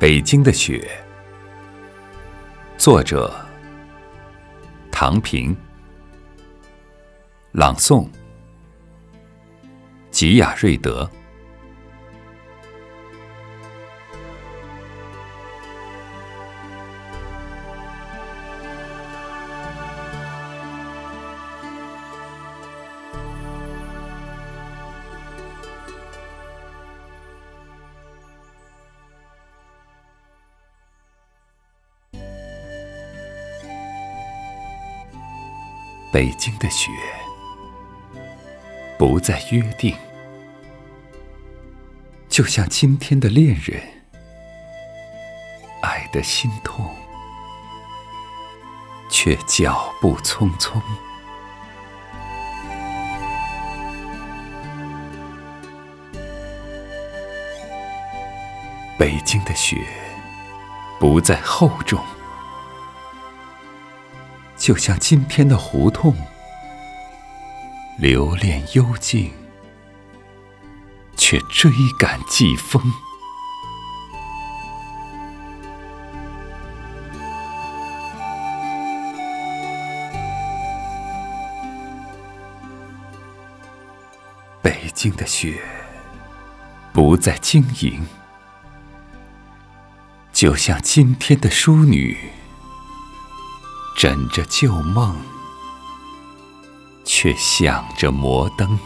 北京的雪，作者唐平，朗诵吉雅瑞德。北京的雪，不再约定，就像今天的恋人，爱的心痛，却脚步匆匆。北京的雪，不再厚重。就像今天的胡同，留恋幽静，却追赶季风。北京的雪不再晶莹，就像今天的淑女。枕着旧梦，却想着摩登。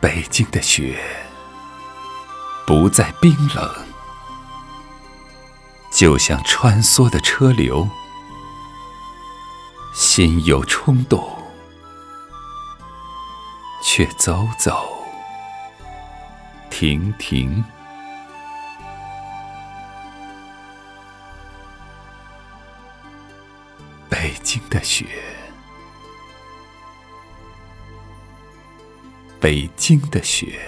北京的雪不再冰冷，就像穿梭的车流。心有冲动，却走走停停。北京的雪，北京的雪，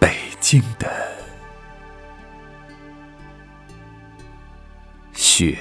北京的。雪。